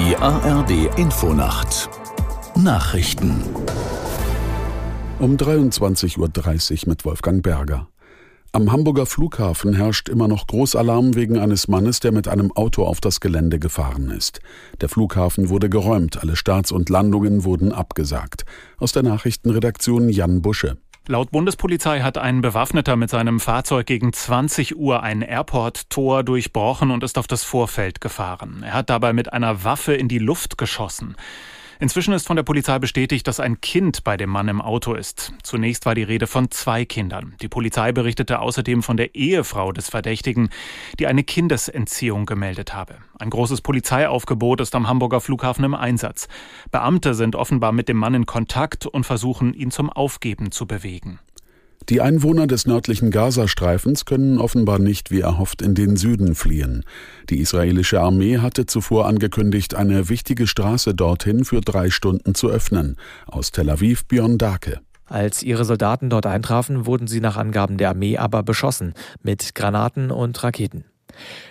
ARD Infonacht Nachrichten um 23.30 Uhr mit Wolfgang Berger. Am Hamburger Flughafen herrscht immer noch Großalarm wegen eines Mannes, der mit einem Auto auf das Gelände gefahren ist. Der Flughafen wurde geräumt, alle Starts und Landungen wurden abgesagt. Aus der Nachrichtenredaktion Jan Busche. Laut Bundespolizei hat ein Bewaffneter mit seinem Fahrzeug gegen 20 Uhr ein Airport-Tor durchbrochen und ist auf das Vorfeld gefahren. Er hat dabei mit einer Waffe in die Luft geschossen. Inzwischen ist von der Polizei bestätigt, dass ein Kind bei dem Mann im Auto ist. Zunächst war die Rede von zwei Kindern. Die Polizei berichtete außerdem von der Ehefrau des Verdächtigen, die eine Kindesentziehung gemeldet habe. Ein großes Polizeiaufgebot ist am Hamburger Flughafen im Einsatz. Beamte sind offenbar mit dem Mann in Kontakt und versuchen, ihn zum Aufgeben zu bewegen. Die Einwohner des nördlichen Gazastreifens können offenbar nicht wie erhofft in den Süden fliehen. Die israelische Armee hatte zuvor angekündigt, eine wichtige Straße dorthin für drei Stunden zu öffnen. Aus Tel Aviv Björn Dake. Als ihre Soldaten dort eintrafen, wurden sie nach Angaben der Armee aber beschossen mit Granaten und Raketen.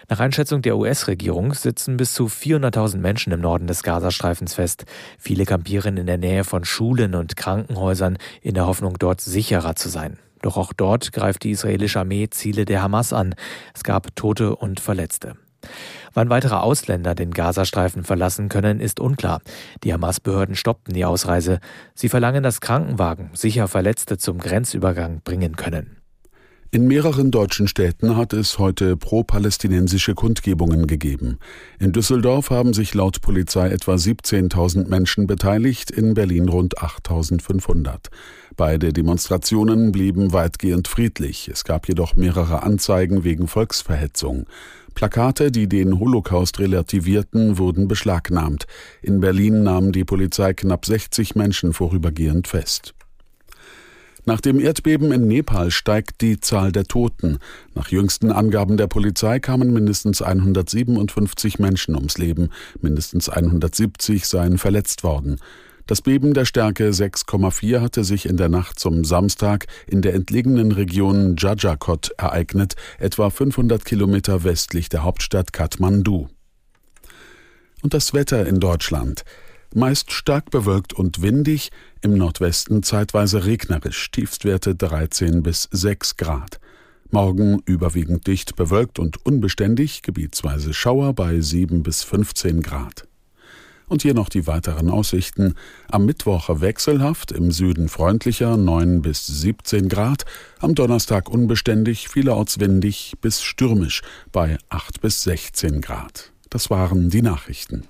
Nach Einschätzung der US-Regierung sitzen bis zu 400.000 Menschen im Norden des Gazastreifens fest. Viele kampieren in der Nähe von Schulen und Krankenhäusern in der Hoffnung, dort sicherer zu sein. Doch auch dort greift die israelische Armee Ziele der Hamas an. Es gab Tote und Verletzte. Wann weitere Ausländer den Gazastreifen verlassen können, ist unklar. Die Hamas-Behörden stoppten die Ausreise. Sie verlangen, dass Krankenwagen sicher Verletzte zum Grenzübergang bringen können. In mehreren deutschen Städten hat es heute pro-palästinensische Kundgebungen gegeben. In Düsseldorf haben sich laut Polizei etwa 17.000 Menschen beteiligt, in Berlin rund 8.500. Beide Demonstrationen blieben weitgehend friedlich. Es gab jedoch mehrere Anzeigen wegen Volksverhetzung. Plakate, die den Holocaust relativierten, wurden beschlagnahmt. In Berlin nahm die Polizei knapp 60 Menschen vorübergehend fest. Nach dem Erdbeben in Nepal steigt die Zahl der Toten. Nach jüngsten Angaben der Polizei kamen mindestens 157 Menschen ums Leben, mindestens 170 seien verletzt worden. Das Beben der Stärke 6,4 hatte sich in der Nacht zum Samstag in der entlegenen Region Jajakot ereignet, etwa 500 Kilometer westlich der Hauptstadt Kathmandu. Und das Wetter in Deutschland meist stark bewölkt und windig, im Nordwesten zeitweise regnerisch, Tiefstwerte 13 bis 6 Grad. Morgen überwiegend dicht bewölkt und unbeständig, gebietsweise Schauer bei 7 bis 15 Grad. Und hier noch die weiteren Aussichten. Am Mittwoch wechselhaft, im Süden freundlicher 9 bis 17 Grad, am Donnerstag unbeständig, vielerorts windig bis stürmisch bei 8 bis 16 Grad. Das waren die Nachrichten.